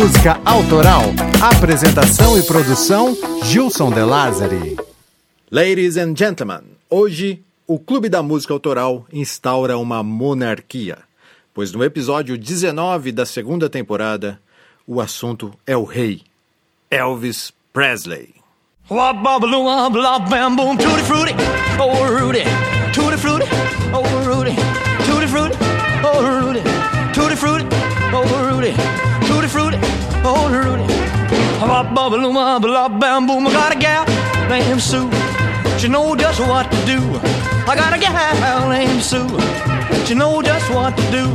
Música Autoral. Apresentação e produção Gilson De Lázari. Ladies and gentlemen, hoje o Clube da Música Autoral instaura uma monarquia, pois no episódio 19 da segunda temporada, o assunto é o rei, Elvis Presley. oh Rudy. Boom. I got a gal named Sue. She know just what to do. I got a gal named Sue. She know just what to do.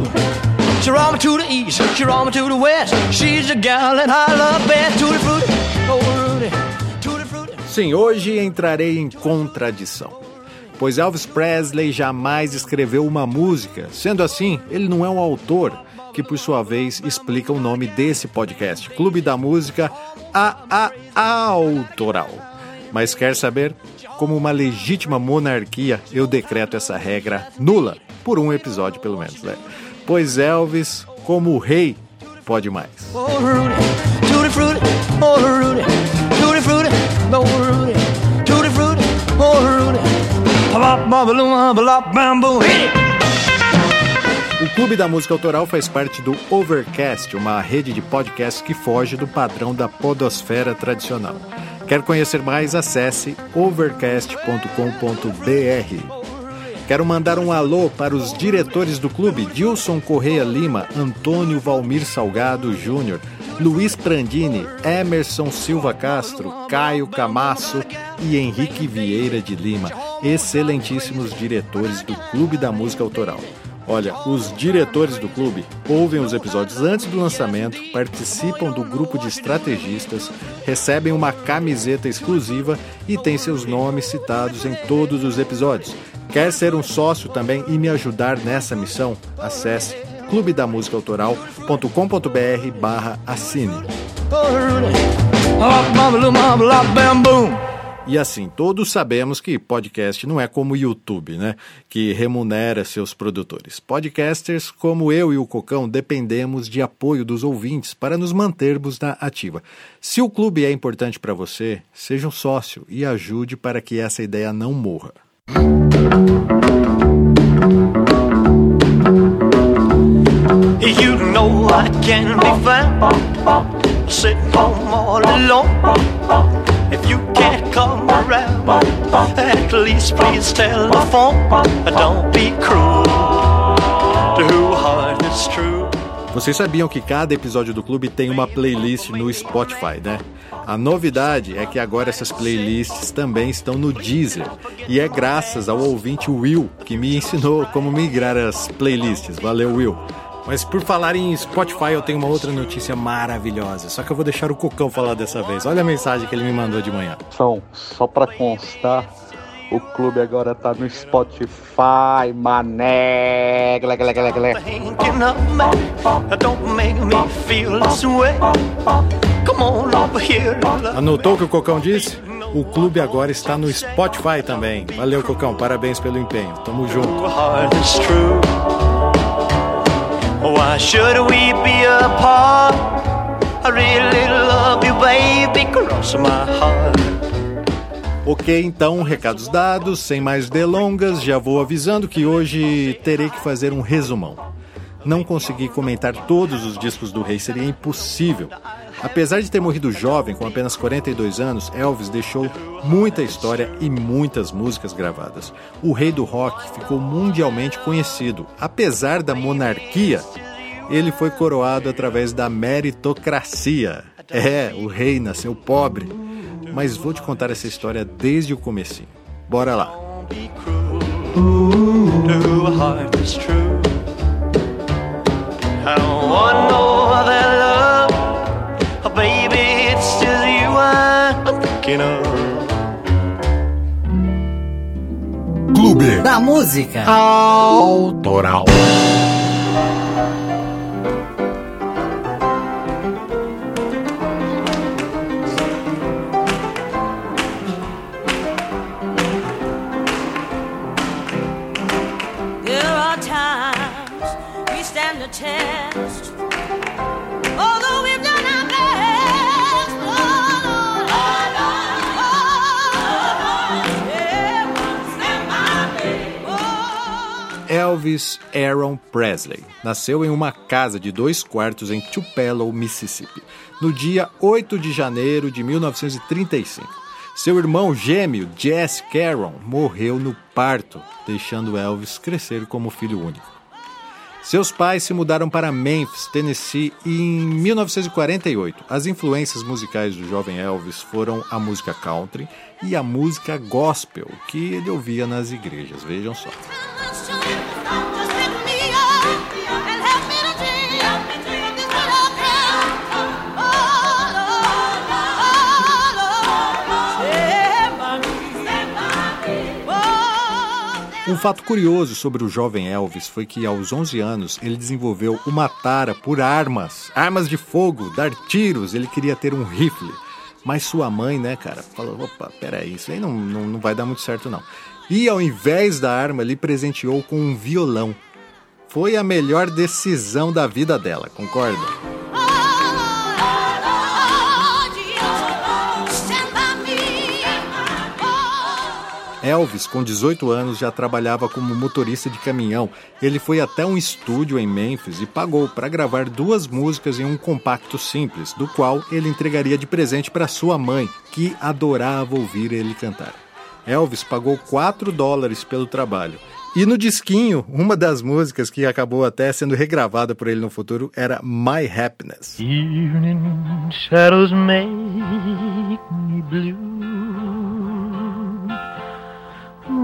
She roll me to the east, she roll me to the west. She's a gal that I love best. Tutti frutti, oh Rudy. Sim, hoje entrarei em contradição pois Elvis Presley jamais escreveu uma música. Sendo assim, ele não é um autor, que por sua vez explica o nome desse podcast, Clube da Música a, a Autoral. Mas quer saber? Como uma legítima monarquia, eu decreto essa regra nula, por um episódio pelo menos, né? Pois Elvis, como rei, pode mais. Tutti tutti tutti o Clube da Música Autoral faz parte do Overcast, uma rede de podcasts que foge do padrão da podosfera tradicional. Quer conhecer mais? Acesse overcast.com.br. Quero mandar um alô para os diretores do clube: Dilson Correia Lima, Antônio Valmir Salgado Júnior, Luiz Prandini, Emerson Silva Castro, Caio Camasso e Henrique Vieira de Lima, excelentíssimos diretores do Clube da Música Autoral. Olha, os diretores do clube ouvem os episódios antes do lançamento, participam do grupo de estrategistas, recebem uma camiseta exclusiva e têm seus nomes citados em todos os episódios. Quer ser um sócio também e me ajudar nessa missão? Acesse clubedamusicaautoral.com.br barra assine. E assim, todos sabemos que podcast não é como YouTube, né? Que remunera seus produtores. Podcasters como eu e o Cocão dependemos de apoio dos ouvintes para nos mantermos na ativa. Se o clube é importante para você, seja um sócio e ajude para que essa ideia não morra. You know I can be found sitting home all alone. If you come around, at least please tell the phone. Don't be cruel to who heart is true. Vocês sabiam que cada episódio do clube tem uma playlist no Spotify, né? A novidade é que agora essas playlists também estão no Deezer. E é graças ao ouvinte Will que me ensinou como migrar as playlists. Valeu, Will! Mas por falar em Spotify, eu tenho uma outra notícia maravilhosa. Só que eu vou deixar o Cocão falar dessa vez. Olha a mensagem que ele me mandou de manhã. São, só pra constar, o clube agora tá no Spotify, mané. Glé, glé, glé, glé. Anotou o que o Cocão disse? O clube agora está no Spotify também. Valeu, Cocão. Parabéns pelo empenho. Tamo junto. Why should we be apart? I really love you, baby, cross my heart. Ok, então, recados dados, sem mais delongas, já vou avisando que hoje terei que fazer um resumão. Não consegui comentar todos os discos do rei, seria impossível. Apesar de ter morrido jovem, com apenas 42 anos, Elvis deixou muita história e muitas músicas gravadas. O rei do rock ficou mundialmente conhecido. Apesar da monarquia, ele foi coroado através da meritocracia. É, o rei nasceu pobre. Mas vou te contar essa história desde o comecinho. Bora lá. I da Música Autoral. Elvis Aaron Presley nasceu em uma casa de dois quartos em Tupelo, Mississippi, no dia 8 de janeiro de 1935. Seu irmão gêmeo, Jesse Caron, morreu no parto, deixando Elvis crescer como filho único. Seus pais se mudaram para Memphis, Tennessee, em 1948. As influências musicais do jovem Elvis foram a música country e a música gospel que ele ouvia nas igrejas. Vejam só. Um fato curioso sobre o jovem Elvis foi que aos 11 anos ele desenvolveu uma tara por armas, armas de fogo, dar tiros, ele queria ter um rifle. Mas sua mãe, né, cara, falou: opa, peraí, isso aí não, não, não vai dar muito certo não. E ao invés da arma, lhe presenteou com um violão. Foi a melhor decisão da vida dela, concorda? Elvis, com 18 anos, já trabalhava como motorista de caminhão. Ele foi até um estúdio em Memphis e pagou para gravar duas músicas em um compacto simples, do qual ele entregaria de presente para sua mãe, que adorava ouvir ele cantar. Elvis pagou 4 dólares pelo trabalho. E no disquinho, uma das músicas que acabou até sendo regravada por ele no futuro era My Happiness. Evening shadows make me blue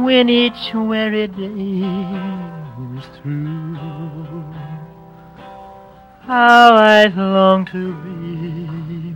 when each weary day through. How to be.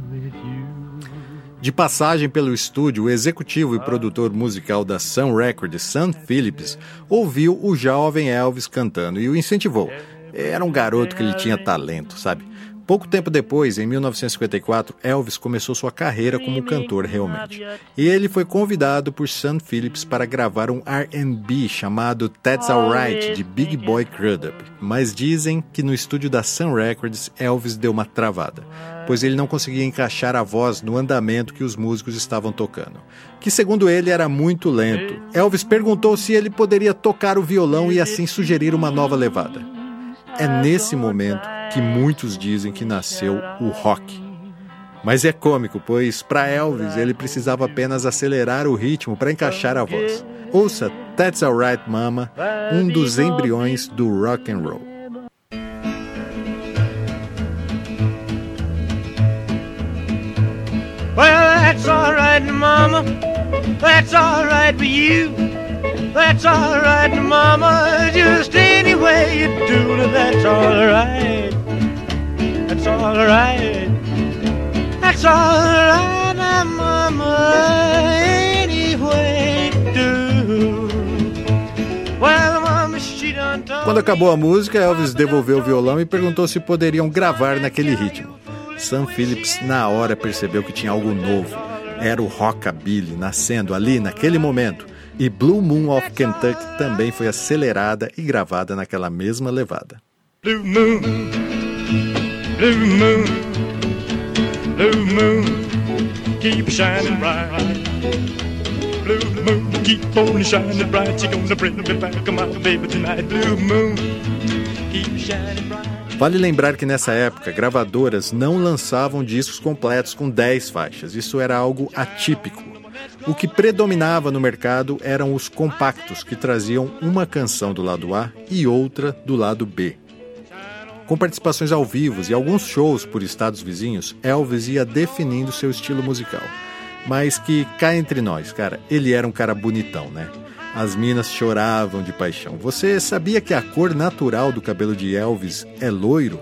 De passagem pelo estúdio, o executivo e produtor musical da Sun Records, Sam Phillips, ouviu o jovem Elvis cantando e o incentivou. Era um garoto que ele tinha talento, sabe? Pouco tempo depois, em 1954, Elvis começou sua carreira como cantor realmente. E ele foi convidado por Sam Phillips para gravar um R&B chamado That's Alright de Big Boy Crudup. Mas dizem que no estúdio da Sun Records, Elvis deu uma travada, pois ele não conseguia encaixar a voz no andamento que os músicos estavam tocando, que segundo ele era muito lento. Elvis perguntou se ele poderia tocar o violão e assim sugerir uma nova levada. É nesse momento que muitos dizem que nasceu o rock. Mas é cômico, pois para Elvis ele precisava apenas acelerar o ritmo para encaixar a voz. Ouça That's Alright Mama, um dos embriões do rock and roll. Well, that's alright, mama. That's alright for you. That's alright, mama. Just any way you do it, that's alright. That's alright. That's alright, mama. Any way you do. Well, mama, she done Quando acabou a música, Elvis devolveu o violão e perguntou se poderiam gravar naquele ritmo. Sam Phillips, na hora, percebeu que tinha algo novo. Era o rockabilly nascendo ali naquele momento e Blue Moon of Kentucky também foi acelerada e gravada naquela mesma levada. Blue Moon, Blue Moon, Blue Moon, keep shining bright. Blue Moon, keep on shining bright. You're gonna bring me back, my baby tonight. Blue Moon, keep shining bright. Vale lembrar que nessa época, gravadoras não lançavam discos completos com 10 faixas. Isso era algo atípico. O que predominava no mercado eram os compactos, que traziam uma canção do lado A e outra do lado B. Com participações ao vivo e alguns shows por estados vizinhos, Elvis ia definindo seu estilo musical. Mas que cá entre nós, cara, ele era um cara bonitão, né? As minas choravam de paixão. Você sabia que a cor natural do cabelo de Elvis é loiro?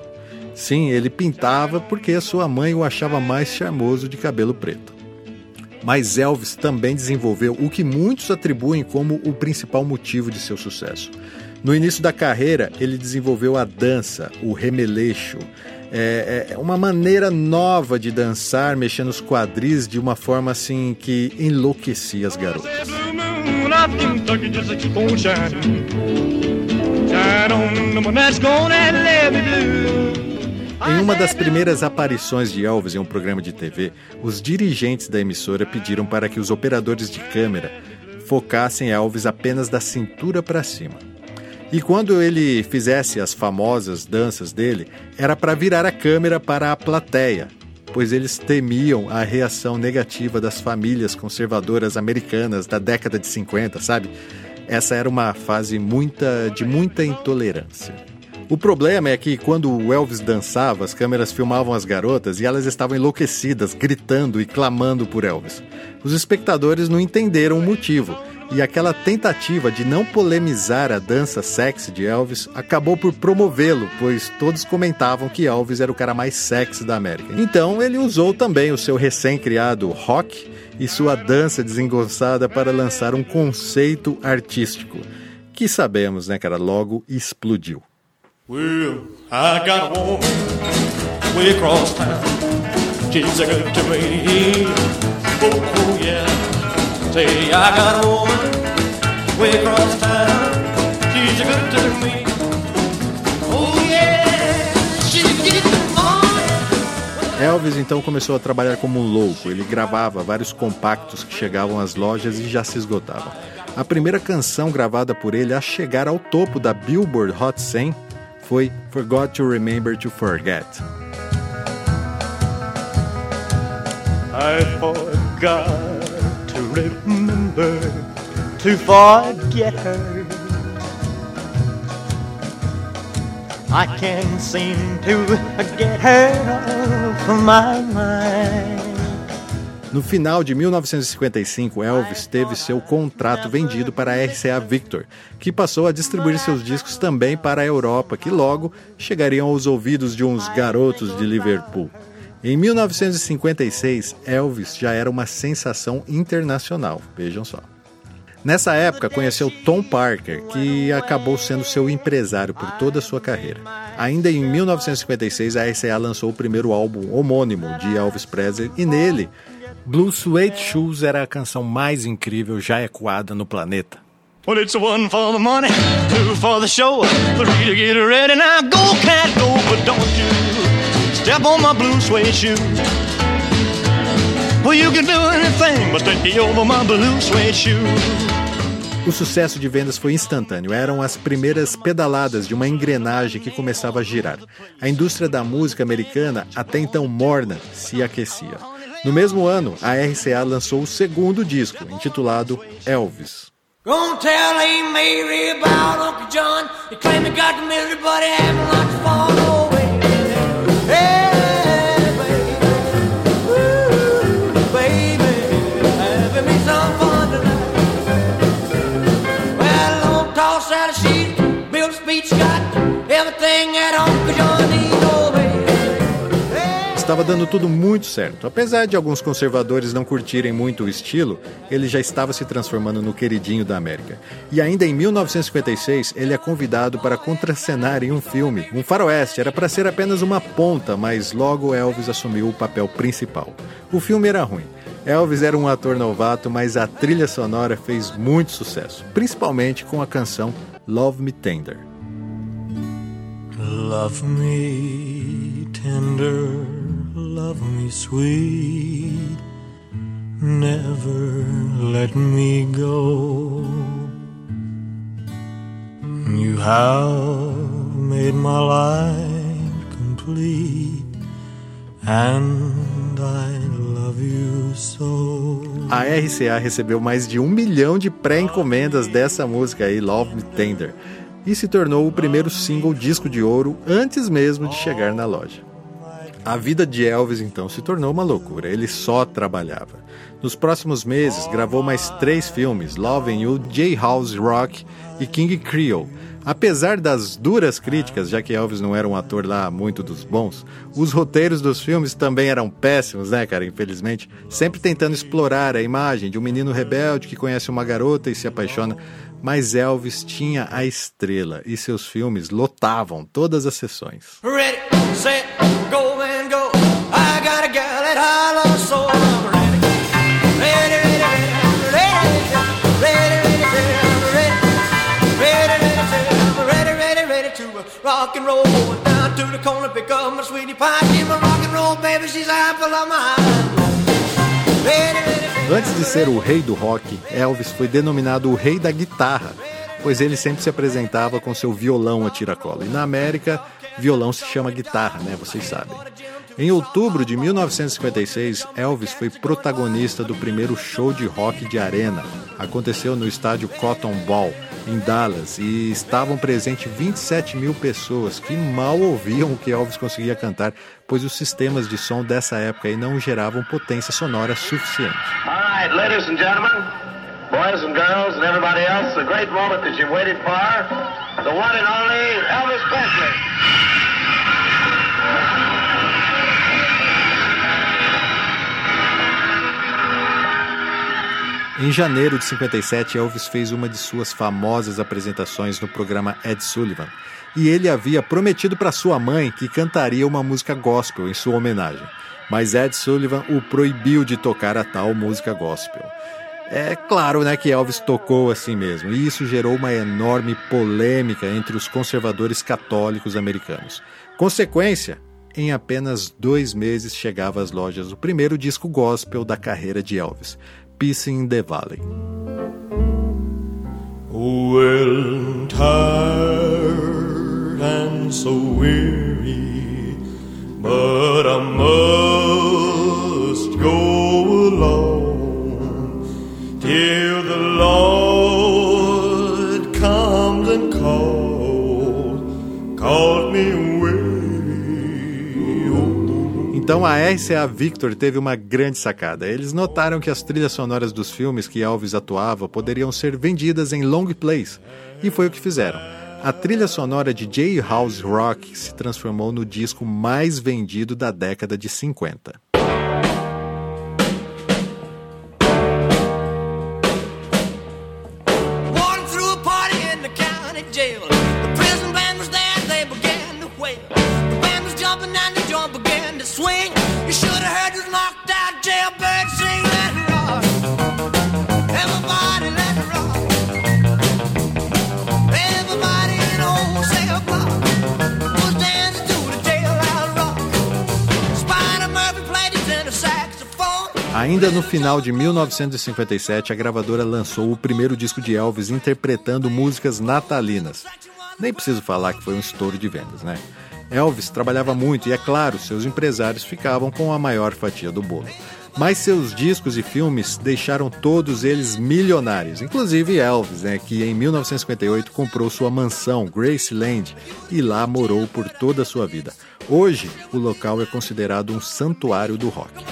Sim, ele pintava porque sua mãe o achava mais charmoso de cabelo preto. Mas Elvis também desenvolveu o que muitos atribuem como o principal motivo de seu sucesso. No início da carreira, ele desenvolveu a dança, o remeleixo, é, é, uma maneira nova de dançar, mexendo os quadris de uma forma assim que enlouquecia as garotas. Em uma das primeiras aparições de Elvis em um programa de TV, os dirigentes da emissora pediram para que os operadores de câmera focassem Elvis apenas da cintura para cima. E quando ele fizesse as famosas danças dele, era para virar a câmera para a plateia, pois eles temiam a reação negativa das famílias conservadoras americanas da década de 50, sabe? Essa era uma fase muita, de muita intolerância. O problema é que quando o Elvis dançava, as câmeras filmavam as garotas e elas estavam enlouquecidas, gritando e clamando por Elvis. Os espectadores não entenderam o motivo e aquela tentativa de não polemizar a dança sexy de Elvis acabou por promovê-lo, pois todos comentavam que Elvis era o cara mais sexy da América. Então ele usou também o seu recém-criado rock e sua dança desengonçada para lançar um conceito artístico, que sabemos, né, cara, logo explodiu. Well, I got a woman way across town. She's a good to me. Oh, oh yeah. Say, I got a woman way across town. She's a good to me. Elvis então começou a trabalhar como um louco. Ele gravava vários compactos que chegavam às lojas e já se esgotavam. A primeira canção gravada por ele a chegar ao topo da Billboard Hot 100 foi Forgot to Remember to Forget. I forgot to remember to forget her. I can't seem to get her off my mind. No final de 1955, Elvis teve seu contrato vendido para a RCA Victor, que passou a distribuir seus discos também para a Europa, que logo chegariam aos ouvidos de uns garotos de Liverpool. Em 1956, Elvis já era uma sensação internacional, vejam só. Nessa época, conheceu Tom Parker, que acabou sendo seu empresário por toda a sua carreira. Ainda em 1956, a RCA lançou o primeiro álbum homônimo de Elvis Presley e nele Blue Suede Shoes era a canção mais incrível já ecoada no planeta. Well, it's one for the money, two for the show, three to get ready. Now go, cat, go, but don't you step on my blue suede shoe. Well, you can do anything but over my blue suede shoe. O sucesso de vendas foi instantâneo. Eram as primeiras pedaladas de uma engrenagem que começava a girar. A indústria da música americana, até então morna, se aquecia. No mesmo ano, a RCA lançou o segundo disco, intitulado Elvis. everything that Uncle John needs. Estava dando tudo muito certo. Apesar de alguns conservadores não curtirem muito o estilo, ele já estava se transformando no queridinho da América. E ainda em 1956, ele é convidado para contracenar em um filme, um faroeste. Era para ser apenas uma ponta, mas logo Elvis assumiu o papel principal. O filme era ruim. Elvis era um ator novato, mas a trilha sonora fez muito sucesso, principalmente com a canção Love Me Tender. Love me tender love me sweet, never let me go. You have made my life complete, and I love you so. A RCA recebeu mais de um milhão de pré-encomendas dessa música aí, Love Me Tender, e se tornou o primeiro single disco de ouro antes mesmo de chegar na loja. A vida de Elvis então se tornou uma loucura, ele só trabalhava. Nos próximos meses, gravou mais três filmes: Loving You, J-House Rock e King Creole. Apesar das duras críticas, já que Elvis não era um ator lá muito dos bons, os roteiros dos filmes também eram péssimos, né, cara? Infelizmente, sempre tentando explorar a imagem de um menino rebelde que conhece uma garota e se apaixona. Mas Elvis tinha a estrela e seus filmes lotavam todas as sessões. Ready, set, rock and roll, going down to the corner, pick up my sweetie pie. Give my rock and roll, baby, she's apple of my Antes de ser o rei do rock, Elvis foi denominado o rei da guitarra pois ele sempre se apresentava com seu violão a tiracolo. E na América, violão se chama guitarra, né? Vocês sabem. Em outubro de 1956, Elvis foi protagonista do primeiro show de rock de arena. Aconteceu no estádio Cotton Ball, em Dallas, e estavam presentes 27 mil pessoas que mal ouviam o que Elvis conseguia cantar, pois os sistemas de som dessa época não geravam potência sonora suficiente. Elvis Presley. Em janeiro de 57, Elvis fez uma de suas famosas apresentações no programa Ed Sullivan, e ele havia prometido para sua mãe que cantaria uma música gospel em sua homenagem. Mas Ed Sullivan o proibiu de tocar a tal música gospel. É claro, né, que Elvis tocou assim mesmo, e isso gerou uma enorme polêmica entre os conservadores católicos americanos. Consequência, em apenas dois meses chegava às lojas o primeiro disco gospel da carreira de Elvis, Peace in the Valley. Well, tired and so weary, but I must go along till the Lord Então a RCA Victor teve uma grande sacada. Eles notaram que as trilhas sonoras dos filmes que Elvis atuava poderiam ser vendidas em long plays, e foi o que fizeram. A trilha sonora de J House Rock se transformou no disco mais vendido da década de 50. Ainda no final de 1957, a gravadora lançou o primeiro disco de Elvis interpretando músicas natalinas. Nem preciso falar que foi um estouro de vendas, né? Elvis trabalhava muito e, é claro, seus empresários ficavam com a maior fatia do bolo. Mas seus discos e filmes deixaram todos eles milionários, inclusive Elvis, né, que em 1958 comprou sua mansão Graceland e lá morou por toda a sua vida. Hoje, o local é considerado um santuário do rock.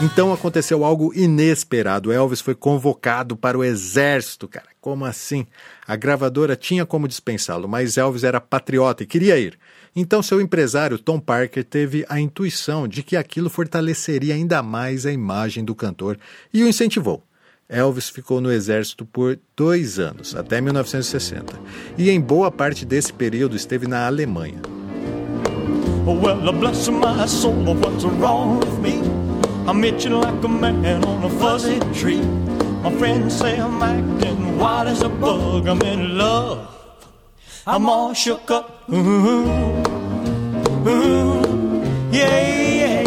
Então aconteceu algo inesperado. Elvis foi convocado para o exército, cara. Como assim? A gravadora tinha como dispensá-lo, mas Elvis era patriota e queria ir. Então seu empresário Tom Parker teve a intuição de que aquilo fortaleceria ainda mais a imagem do cantor e o incentivou. Elvis ficou no exército por dois anos, até 1960, e em boa parte desse período esteve na Alemanha. Well, I'm itching like a man on a fuzzy tree. My friends say I'm acting wild as a bug. I'm in love. I'm all shook up. Ooh, ooh, yeah.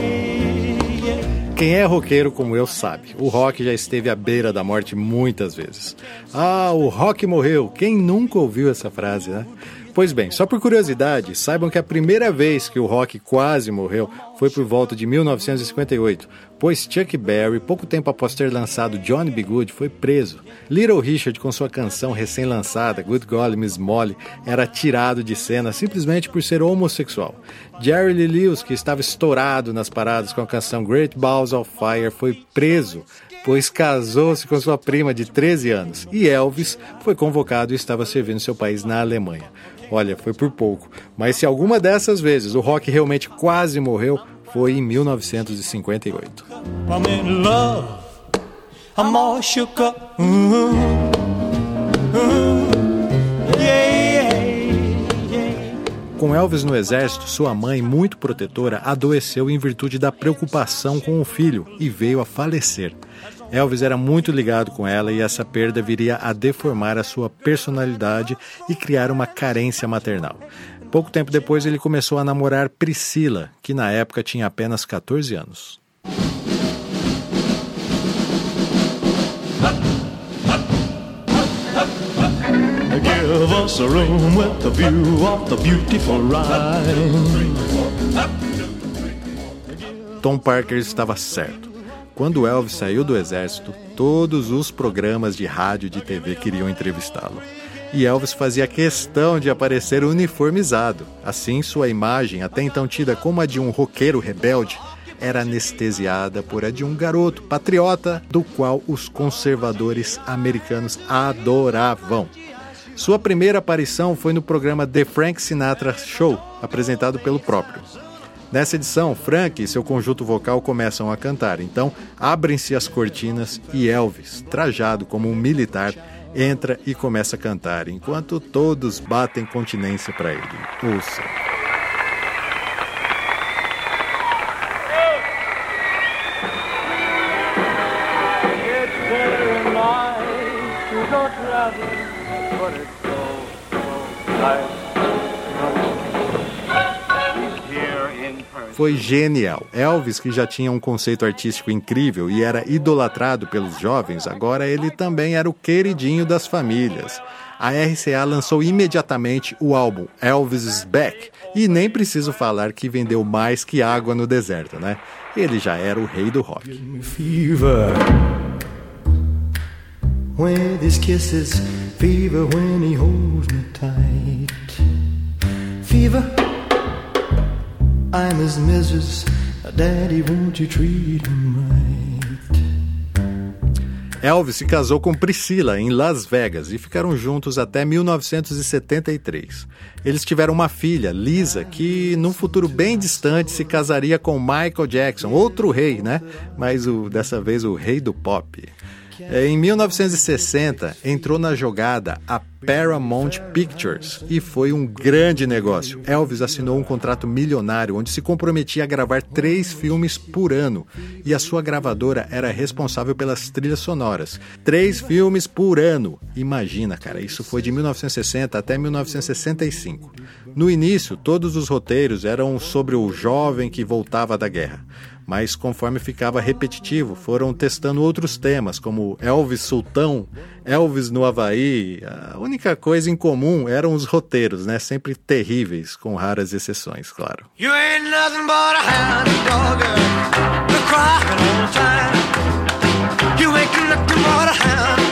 Quem é roqueiro como eu sabe, o rock já esteve à beira da morte muitas vezes. Ah, o rock morreu. Quem nunca ouviu essa frase, né? Pois bem, só por curiosidade, saibam que a primeira vez que o rock quase morreu foi por volta de 1958, pois Chuck Berry, pouco tempo após ter lançado Johnny B. Good, foi preso. Little Richard, com sua canção recém-lançada, Good Golly Miss Molly, era tirado de cena simplesmente por ser homossexual. Jerry Lee Lewis, que estava estourado nas paradas com a canção Great Balls of Fire, foi preso pois casou-se com sua prima de 13 anos. E Elvis foi convocado e estava servindo seu país na Alemanha. Olha, foi por pouco. Mas se alguma dessas vezes o rock realmente quase morreu, foi em 1958. I'm in love. I'm all shook up. Com Elvis no exército, sua mãe, muito protetora, adoeceu em virtude da preocupação com o filho e veio a falecer. Elvis era muito ligado com ela e essa perda viria a deformar a sua personalidade e criar uma carência maternal. Pouco tempo depois, ele começou a namorar Priscila, que na época tinha apenas 14 anos. Give us a room with a view of the beautiful Rhine. Tom Parker estava certo. Quando Elvis saiu do exército, todos os programas de rádio e de TV queriam entrevistá-lo. E Elvis fazia questão de aparecer uniformizado. Assim, sua imagem, até então tida como a de um roqueiro rebelde, era anestesiada por a de um garoto patriota do qual os conservadores americanos adoravam. Sua primeira aparição foi no programa The Frank Sinatra Show, apresentado pelo próprio. Nessa edição, Frank e seu conjunto vocal começam a cantar, então abrem-se as cortinas e Elvis, trajado como um militar, entra e começa a cantar, enquanto todos batem continência para ele. Ouça. Foi genial. Elvis, que já tinha um conceito artístico incrível e era idolatrado pelos jovens, agora ele também era o queridinho das famílias. A RCA lançou imediatamente o álbum Elvis is Back e nem preciso falar que vendeu mais que água no deserto, né? Ele já era o rei do rock. Fever. Fever. I'm his missus. Daddy, won't you treat him right? Elvis se casou com Priscila em Las Vegas e ficaram juntos até 1973. Eles tiveram uma filha, Lisa, que num futuro bem distante se casaria com Michael Jackson, outro rei, né? Mas o, dessa vez o rei do pop. É, em 1960, entrou na jogada a Paramount Pictures e foi um grande negócio. Elvis assinou um contrato milionário onde se comprometia a gravar três filmes por ano e a sua gravadora era responsável pelas trilhas sonoras. Três filmes por ano. Imagina, cara, isso foi de 1960 até 1965. No início, todos os roteiros eram sobre o jovem que voltava da guerra mas conforme ficava repetitivo, foram testando outros temas, como Elvis Sultão, Elvis no Havaí. A única coisa em comum eram os roteiros, né? Sempre terríveis, com raras exceções, claro. You ain't but a hound dog, crying all the time. You ain't but a hound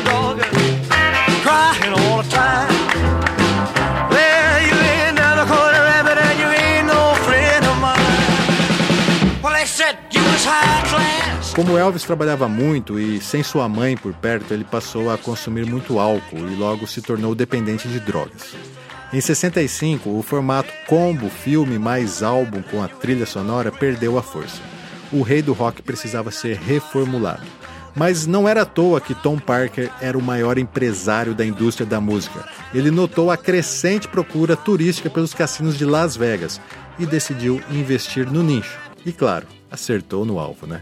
Como Elvis trabalhava muito e sem sua mãe por perto, ele passou a consumir muito álcool e logo se tornou dependente de drogas. Em 65, o formato combo filme mais álbum com a trilha sonora perdeu a força. O rei do rock precisava ser reformulado. Mas não era à toa que Tom Parker era o maior empresário da indústria da música. Ele notou a crescente procura turística pelos cassinos de Las Vegas e decidiu investir no nicho. E claro, acertou no alvo, né?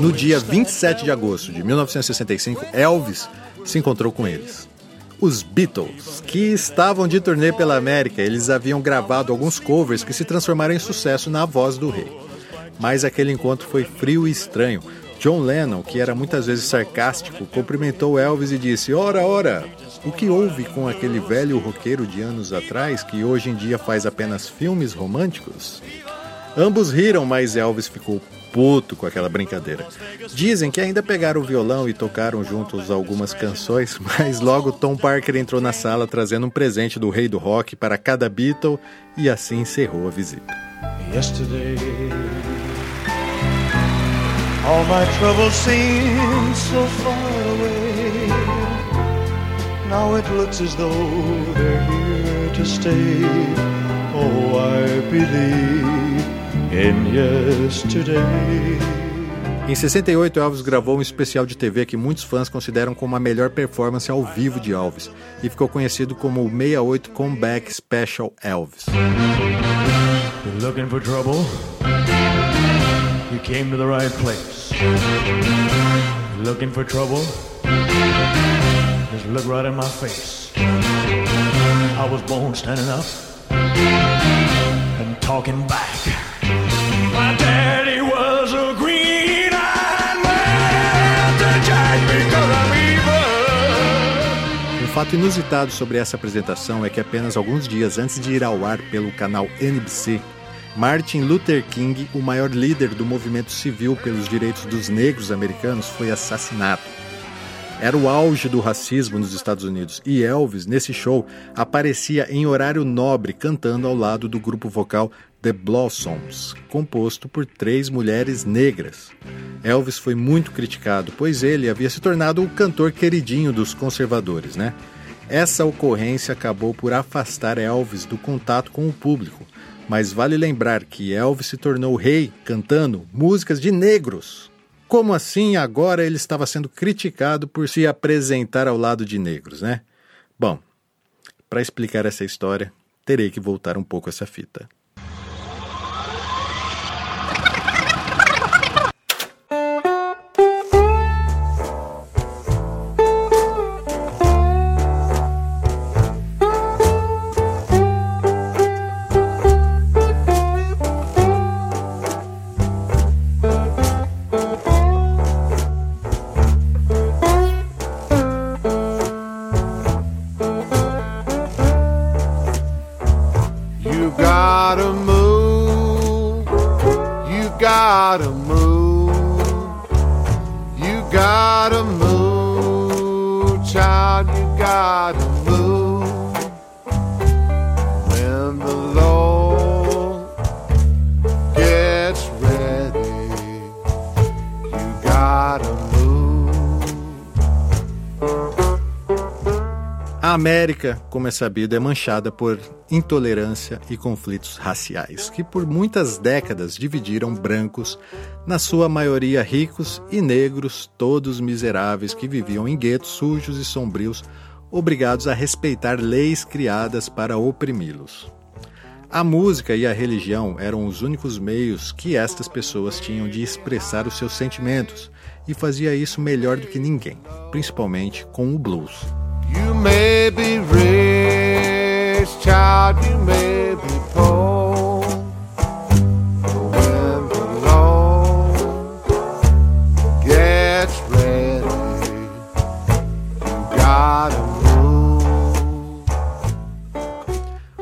No dia 27 de agosto de 1965, Elvis se encontrou com eles. Os Beatles, que estavam de turnê pela América, eles haviam gravado alguns covers que se transformaram em sucesso na voz do rei. Mas aquele encontro foi frio e estranho. John Lennon, que era muitas vezes sarcástico, cumprimentou Elvis e disse: Ora, ora, o que houve com aquele velho roqueiro de anos atrás que hoje em dia faz apenas filmes românticos? Ambos riram, mas Elvis ficou puto com aquela brincadeira. Dizem que ainda pegaram o violão e tocaram juntos algumas canções, mas logo Tom Parker entrou na sala trazendo um presente do rei do rock para cada Beatle e assim encerrou a visita. Yesterday, all my troubles seem so far away. Now it looks as though they're here to stay. Oh, I believe. Em 68, Elvis gravou um especial de TV que muitos fãs consideram como a melhor performance ao vivo de Elvis e ficou conhecido como o 68 Comeback Special Elvis. You're looking for trouble? You came to the right place. You're looking for trouble? Just look right in my face. I was born standing up and talking back. Um fato inusitado sobre essa apresentação é que apenas alguns dias antes de ir ao ar pelo canal NBC, Martin Luther King, o maior líder do movimento civil pelos direitos dos negros americanos, foi assassinado. Era o auge do racismo nos Estados Unidos e Elvis, nesse show, aparecia em horário nobre cantando ao lado do grupo vocal The Blossoms, composto por três mulheres negras. Elvis foi muito criticado, pois ele havia se tornado o cantor queridinho dos conservadores, né? Essa ocorrência acabou por afastar Elvis do contato com o público, mas vale lembrar que Elvis se tornou rei cantando músicas de negros. Como assim agora ele estava sendo criticado por se apresentar ao lado de negros, né? Bom, para explicar essa história, terei que voltar um pouco essa fita. América, como é sabido, é manchada por intolerância e conflitos raciais, que por muitas décadas dividiram brancos, na sua maioria ricos, e negros, todos miseráveis que viviam em guetos sujos e sombrios, obrigados a respeitar leis criadas para oprimi-los. A música e a religião eram os únicos meios que estas pessoas tinham de expressar os seus sentimentos, e fazia isso melhor do que ninguém, principalmente com o blues. You may be rich, child, you may be poor. But when the Lord gets ready, you gotta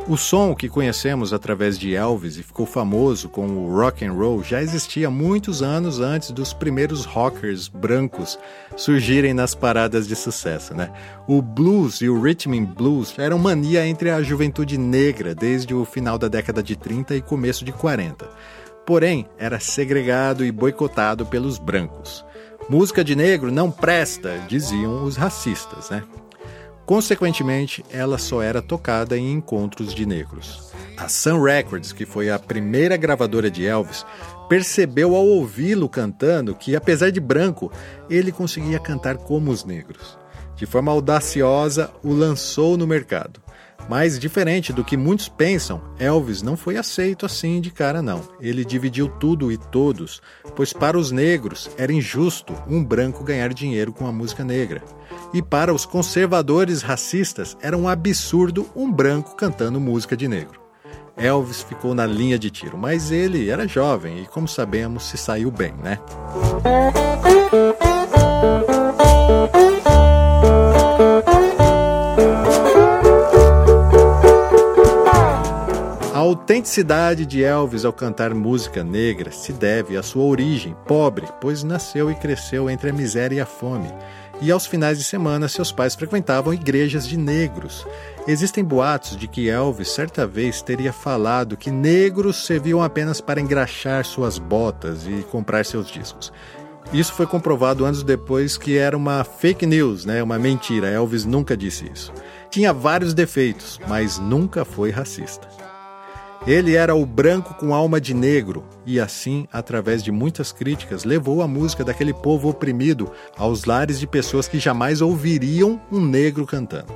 O som que conhecemos através de Elvis e ficou famoso com o rock and roll já existia muitos anos antes dos primeiros rockers brancos surgirem nas paradas de sucesso, né? O blues e o rhythm and blues eram mania entre a juventude negra desde o final da década de 30 e começo de 40. Porém, era segregado e boicotado pelos brancos. Música de negro não presta, diziam os racistas, né? Consequentemente, ela só era tocada em encontros de negros. A Sun Records, que foi a primeira gravadora de Elvis, percebeu ao ouvi-lo cantando que, apesar de branco, ele conseguia cantar como os negros. De forma audaciosa, o lançou no mercado. Mas, diferente do que muitos pensam, Elvis não foi aceito assim de cara, não. Ele dividiu tudo e todos, pois para os negros era injusto um branco ganhar dinheiro com a música negra. E para os conservadores racistas era um absurdo um branco cantando música de negro. Elvis ficou na linha de tiro, mas ele era jovem e, como sabemos, se saiu bem, né? A autenticidade de Elvis ao cantar música negra se deve à sua origem pobre, pois nasceu e cresceu entre a miséria e a fome. E aos finais de semana, seus pais frequentavam igrejas de negros. Existem boatos de que Elvis certa vez teria falado que negros serviam apenas para engraxar suas botas e comprar seus discos. Isso foi comprovado anos depois que era uma fake news, né? Uma mentira. Elvis nunca disse isso. Tinha vários defeitos, mas nunca foi racista. Ele era o branco com alma de negro e, assim, através de muitas críticas, levou a música daquele povo oprimido aos lares de pessoas que jamais ouviriam um negro cantando.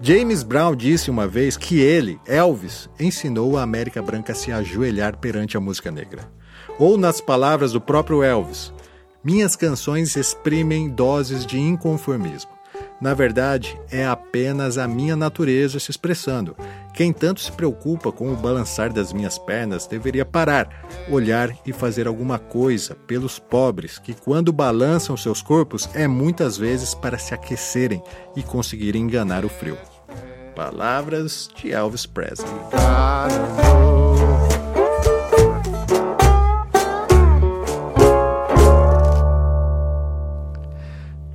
James Brown disse uma vez que ele, Elvis, ensinou a América Branca a se ajoelhar perante a música negra. Ou, nas palavras do próprio Elvis, minhas canções exprimem doses de inconformismo. Na verdade, é apenas a minha natureza se expressando. Quem tanto se preocupa com o balançar das minhas pernas deveria parar, olhar e fazer alguma coisa pelos pobres que, quando balançam seus corpos, é muitas vezes para se aquecerem e conseguirem enganar o frio. Palavras de Elvis Presley.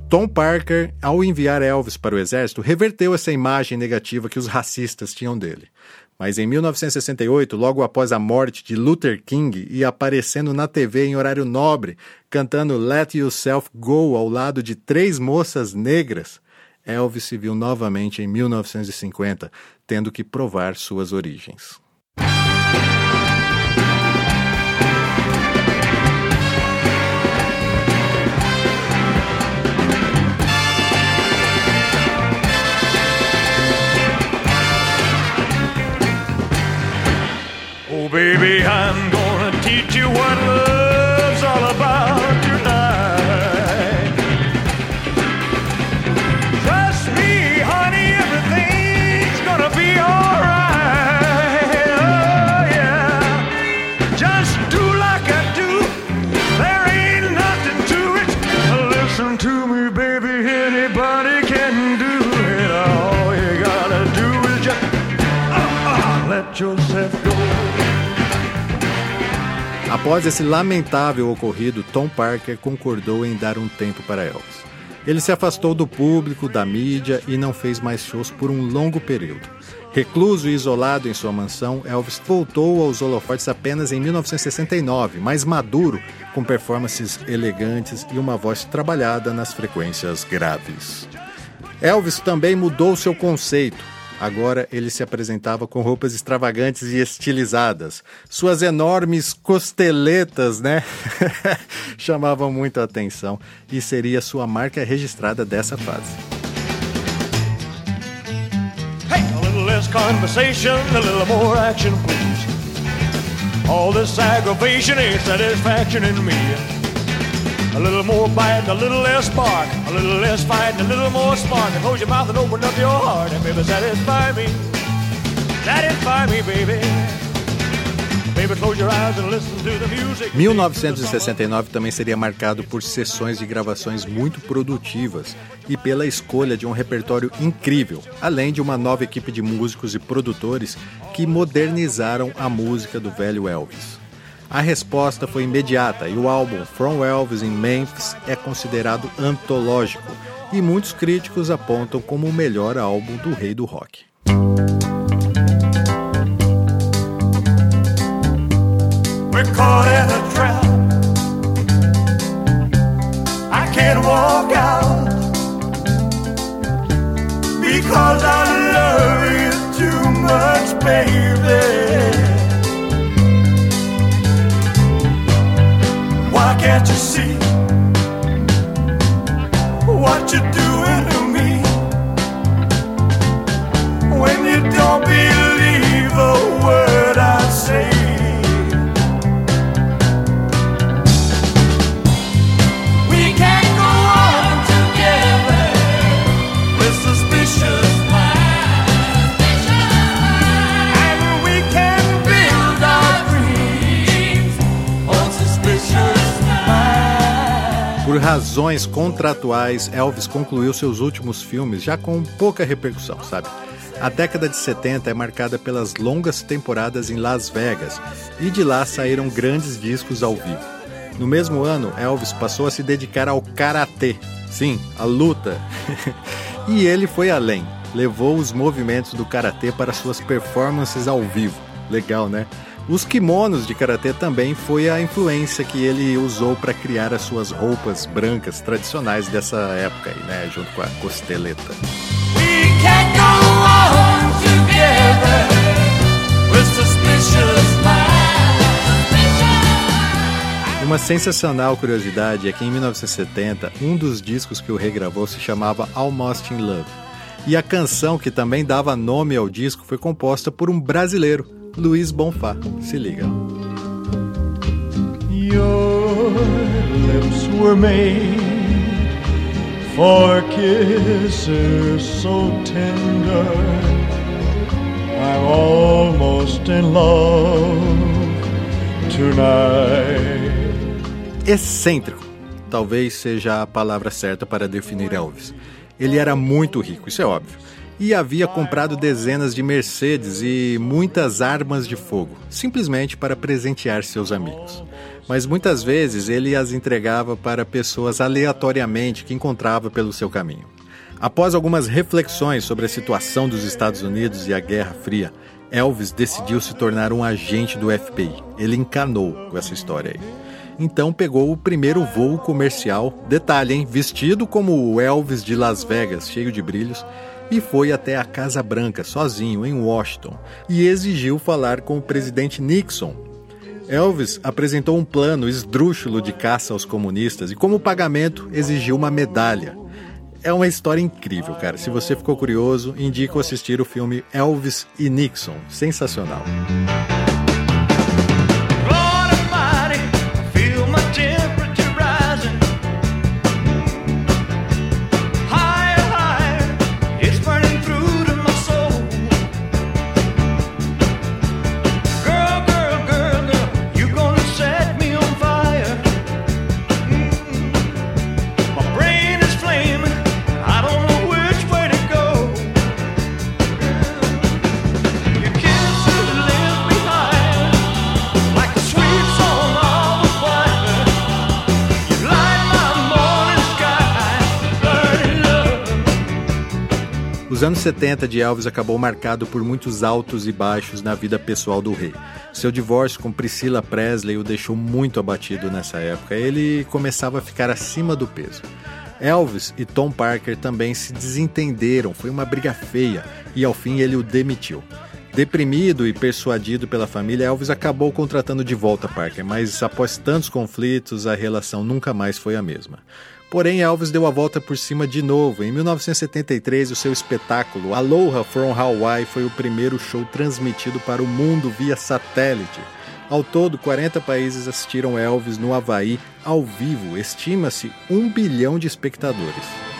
Tom Parker, ao enviar Elvis para o exército, reverteu essa imagem negativa que os racistas tinham dele. Mas em 1968, logo após a morte de Luther King e aparecendo na TV em horário nobre, cantando Let Yourself Go ao lado de três moças negras, Elvis se viu novamente em 1950, tendo que provar suas origens. Baby, I'm Após esse lamentável ocorrido, Tom Parker concordou em dar um tempo para Elvis. Ele se afastou do público, da mídia e não fez mais shows por um longo período. Recluso e isolado em sua mansão, Elvis voltou aos holofotes apenas em 1969, mais maduro, com performances elegantes e uma voz trabalhada nas frequências graves. Elvis também mudou seu conceito. Agora ele se apresentava com roupas extravagantes e estilizadas. Suas enormes costeletas, né? Chamavam muito a atenção e seria sua marca registrada dessa fase. Hey, a little less conversation, a little more action, please. All this aggravation satisfaction in me. A little more bite, a little less spark, a little less fight, a little more spark. And close your mouth and open up your heart, and baby, satisfy me. Satisfy me, baby. Baby, close your eyes and listen to the music. 1969 também seria marcado por sessões de gravações muito produtivas e pela escolha de um repertório incrível, além de uma nova equipe de músicos e produtores que modernizaram a música do velho Elvis. A resposta foi imediata e o álbum From Elvis in Memphis é considerado antológico e muitos críticos apontam como o melhor álbum do rei do rock. Because I love you too much, baby. Why can't you see what you're doing to me? When you don't believe razões contratuais, Elvis concluiu seus últimos filmes já com pouca repercussão, sabe? A década de 70 é marcada pelas longas temporadas em Las Vegas e de lá saíram grandes discos ao vivo. No mesmo ano, Elvis passou a se dedicar ao karatê, sim, a luta. e ele foi além, levou os movimentos do karatê para suas performances ao vivo. Legal, né? Os kimonos de karatê também foi a influência que ele usou para criar as suas roupas brancas tradicionais dessa época aí, né, junto com a costeleta. Uma sensacional curiosidade é que em 1970, um dos discos que o regravou se chamava Almost in Love. E a canção que também dava nome ao disco foi composta por um brasileiro, Luiz Bonfá. Se liga. Your lips were made for kisses so tender. I'm almost in love tonight. Excêntrico, talvez seja a palavra certa para definir Elvis. Ele era muito rico, isso é óbvio e havia comprado dezenas de Mercedes e muitas armas de fogo, simplesmente para presentear seus amigos. Mas muitas vezes ele as entregava para pessoas aleatoriamente que encontrava pelo seu caminho. Após algumas reflexões sobre a situação dos Estados Unidos e a Guerra Fria, Elvis decidiu se tornar um agente do FBI. Ele encanou com essa história aí. Então pegou o primeiro voo comercial, detalhe, hein, vestido como o Elvis de Las Vegas, cheio de brilhos, e foi até a Casa Branca sozinho em Washington e exigiu falar com o presidente Nixon. Elvis apresentou um plano esdrúxulo de caça aos comunistas e, como pagamento, exigiu uma medalha. É uma história incrível, cara. Se você ficou curioso, indico assistir o filme Elvis e Nixon. Sensacional. Anos 70 de Elvis acabou marcado por muitos altos e baixos na vida pessoal do rei. Seu divórcio com Priscilla Presley o deixou muito abatido nessa época. Ele começava a ficar acima do peso. Elvis e Tom Parker também se desentenderam, foi uma briga feia e ao fim ele o demitiu. Deprimido e persuadido pela família, Elvis acabou contratando de volta Parker, mas após tantos conflitos, a relação nunca mais foi a mesma. Porém, Elvis deu a volta por cima de novo. Em 1973, o seu espetáculo Aloha from Hawaii foi o primeiro show transmitido para o mundo via satélite. Ao todo, 40 países assistiram Elvis no Havaí ao vivo. Estima-se um bilhão de espectadores.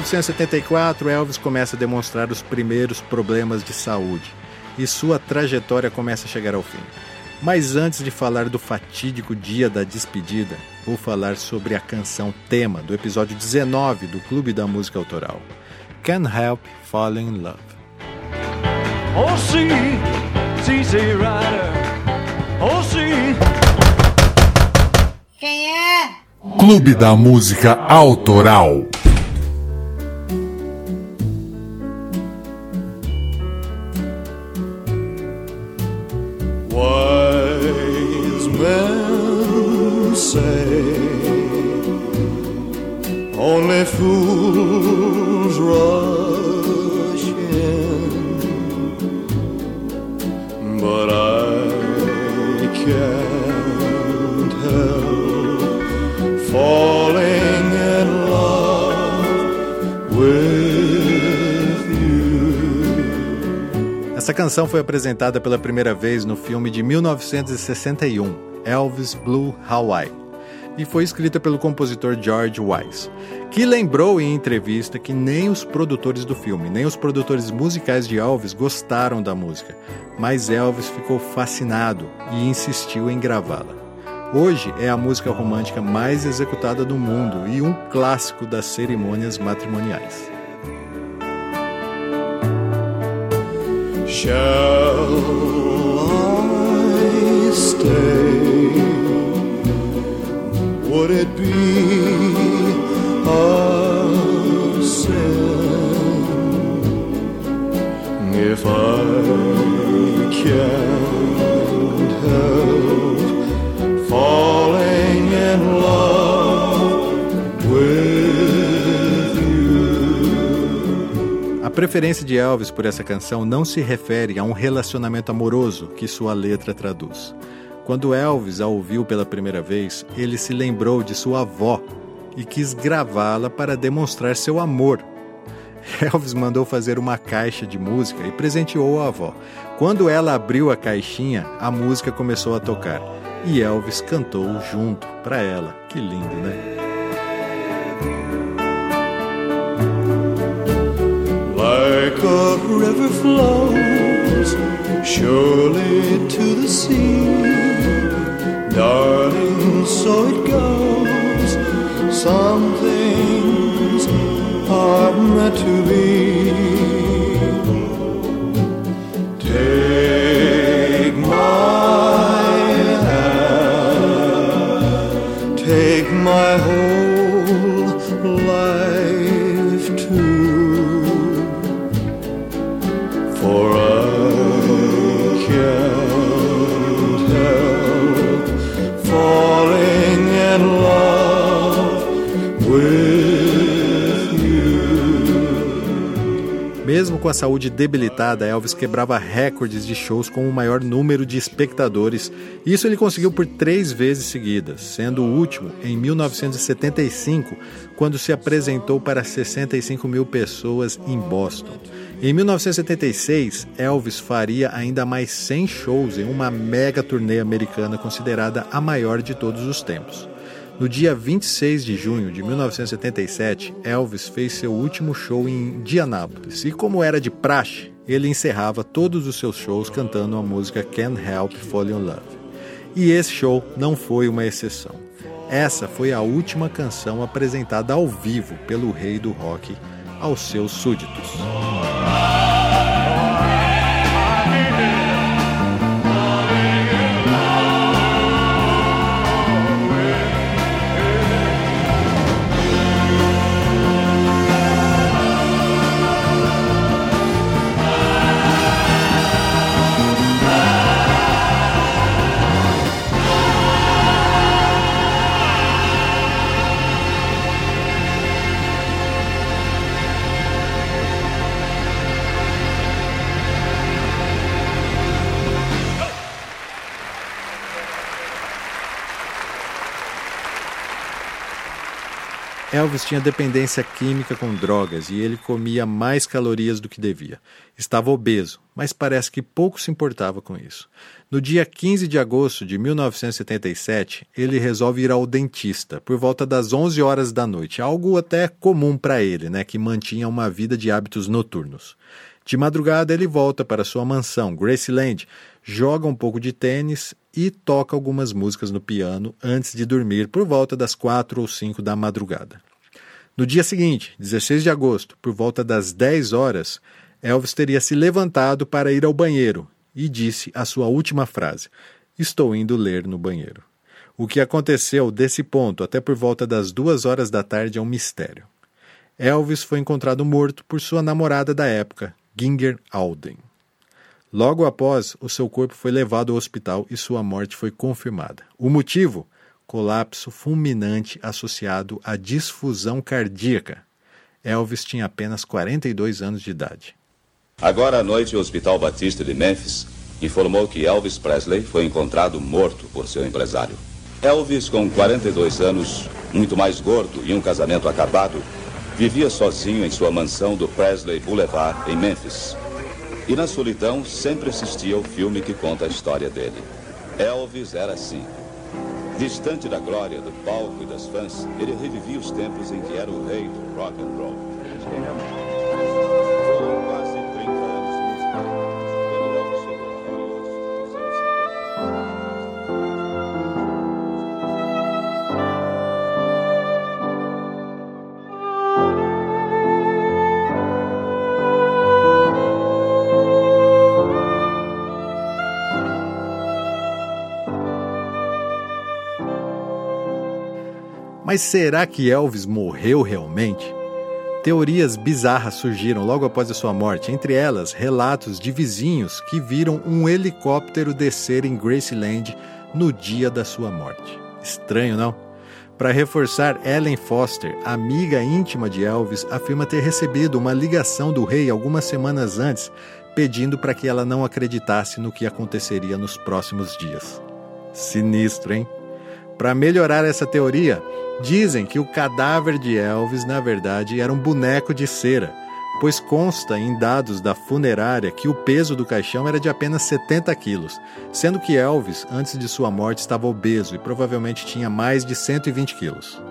1974, Elvis começa a demonstrar os primeiros problemas de saúde e sua trajetória começa a chegar ao fim. Mas antes de falar do fatídico dia da despedida, vou falar sobre a canção tema do episódio 19 do Clube da Música Autoral. Can't Help Falling in Love. Oh, see, CC Rider. Oh, see. Quem é? Clube da Música Autoral. Say only fools rush in, but I can't help falling in love with you. Essa canção foi apresentada pela primeira vez no filme de 1961, Elvis Blue Hawaii, e foi escrita pelo compositor George Wise, que lembrou em entrevista que nem os produtores do filme, nem os produtores musicais de Elvis gostaram da música, mas Elvis ficou fascinado e insistiu em gravá-la. Hoje é a música romântica mais executada do mundo e um clássico das cerimônias matrimoniais. I stay? Would it be a sin if I can't help falling in love A preferência de Elvis por essa canção não se refere a um relacionamento amoroso que sua letra traduz. Quando Elvis a ouviu pela primeira vez, ele se lembrou de sua avó e quis gravá-la para demonstrar seu amor. Elvis mandou fazer uma caixa de música e presenteou a avó. Quando ela abriu a caixinha, a música começou a tocar e Elvis cantou junto para ela. Que lindo, né? A river flows surely to the sea. Darling, so it goes. Some things are meant to be. Com a saúde debilitada, Elvis quebrava recordes de shows com o maior número de espectadores. Isso ele conseguiu por três vezes seguidas, sendo o último em 1975, quando se apresentou para 65 mil pessoas em Boston. Em 1976, Elvis faria ainda mais 100 shows em uma mega turnê americana considerada a maior de todos os tempos. No dia 26 de junho de 1977, Elvis fez seu último show em Indianápolis e, como era de praxe, ele encerrava todos os seus shows cantando a música Can't Help Falling in Love. E esse show não foi uma exceção. Essa foi a última canção apresentada ao vivo pelo rei do rock aos seus súditos. Elvis tinha dependência química com drogas e ele comia mais calorias do que devia. Estava obeso, mas parece que pouco se importava com isso. No dia 15 de agosto de 1977, ele resolve ir ao dentista por volta das 11 horas da noite, algo até comum para ele, né, que mantinha uma vida de hábitos noturnos. De madrugada, ele volta para sua mansão, Graceland, joga um pouco de tênis e toca algumas músicas no piano antes de dormir por volta das quatro ou cinco da madrugada. No dia seguinte, 16 de agosto, por volta das 10 horas, Elvis teria se levantado para ir ao banheiro e disse a sua última frase: Estou indo ler no banheiro. O que aconteceu desse ponto até por volta das duas horas da tarde é um mistério. Elvis foi encontrado morto por sua namorada da época, Ginger Alden. Logo após, o seu corpo foi levado ao hospital e sua morte foi confirmada. O motivo? Colapso fulminante associado à disfusão cardíaca. Elvis tinha apenas 42 anos de idade. Agora à noite, o Hospital Batista de Memphis informou que Elvis Presley foi encontrado morto por seu empresário. Elvis, com 42 anos, muito mais gordo e um casamento acabado, vivia sozinho em sua mansão do Presley Boulevard, em Memphis. E na solidão sempre assistia ao filme que conta a história dele. Elvis era assim. Distante da glória, do palco e das fãs, ele revivia os tempos em que era o rei do rock and roll. Mas será que Elvis morreu realmente? Teorias bizarras surgiram logo após a sua morte, entre elas relatos de vizinhos que viram um helicóptero descer em Graceland no dia da sua morte. Estranho, não? Para reforçar, Ellen Foster, amiga íntima de Elvis, afirma ter recebido uma ligação do rei algumas semanas antes, pedindo para que ela não acreditasse no que aconteceria nos próximos dias. Sinistro, hein? Para melhorar essa teoria, dizem que o cadáver de Elvis, na verdade, era um boneco de cera, pois consta em dados da funerária que o peso do caixão era de apenas 70 quilos, sendo que Elvis, antes de sua morte, estava obeso e provavelmente tinha mais de 120 quilos.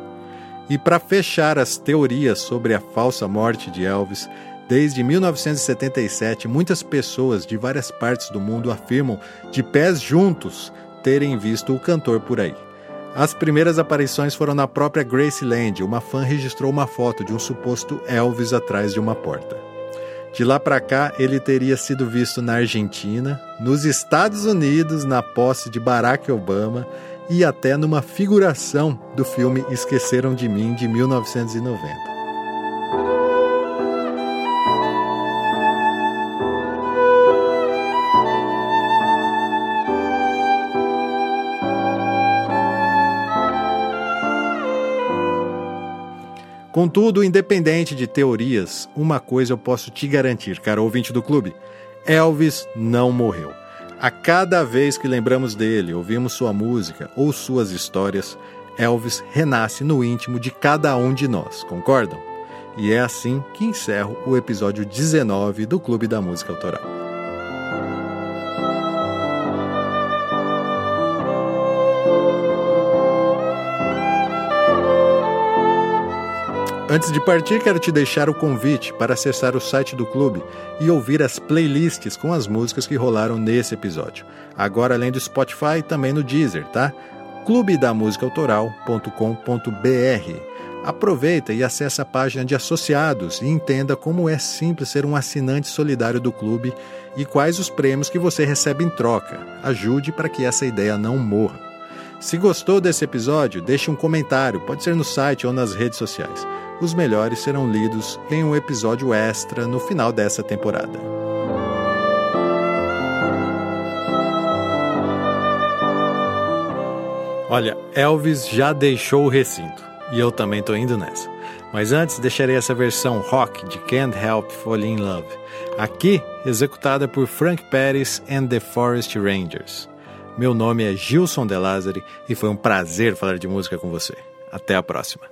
E para fechar as teorias sobre a falsa morte de Elvis, desde 1977, muitas pessoas de várias partes do mundo afirmam, de pés juntos, terem visto o cantor por aí. As primeiras aparições foram na própria Graceland. Uma fã registrou uma foto de um suposto Elvis atrás de uma porta. De lá para cá, ele teria sido visto na Argentina, nos Estados Unidos, na posse de Barack Obama e até numa figuração do filme Esqueceram de Mim de 1990. Contudo, independente de teorias, uma coisa eu posso te garantir, cara ouvinte do clube: Elvis não morreu. A cada vez que lembramos dele, ouvimos sua música ou suas histórias, Elvis renasce no íntimo de cada um de nós, concordam? E é assim que encerro o episódio 19 do Clube da Música Autoral. Antes de partir, quero te deixar o convite para acessar o site do clube e ouvir as playlists com as músicas que rolaram nesse episódio. Agora, além do Spotify, também no Deezer, tá? clubedamusicaautoral.com.br. Aproveita e acesse a página de associados e entenda como é simples ser um assinante solidário do clube e quais os prêmios que você recebe em troca. Ajude para que essa ideia não morra. Se gostou desse episódio, deixe um comentário, pode ser no site ou nas redes sociais os melhores serão lidos em um episódio extra no final dessa temporada. Olha, Elvis já deixou o recinto e eu também tô indo nessa. Mas antes deixarei essa versão rock de Can't Help Falling in Love, aqui executada por Frank Paris and the Forest Rangers. Meu nome é Gilson De Lázari e foi um prazer falar de música com você. Até a próxima.